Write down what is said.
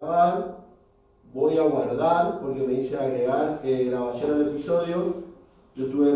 Voy a guardar porque me dice agregar eh, grabación al episodio. Yo tuve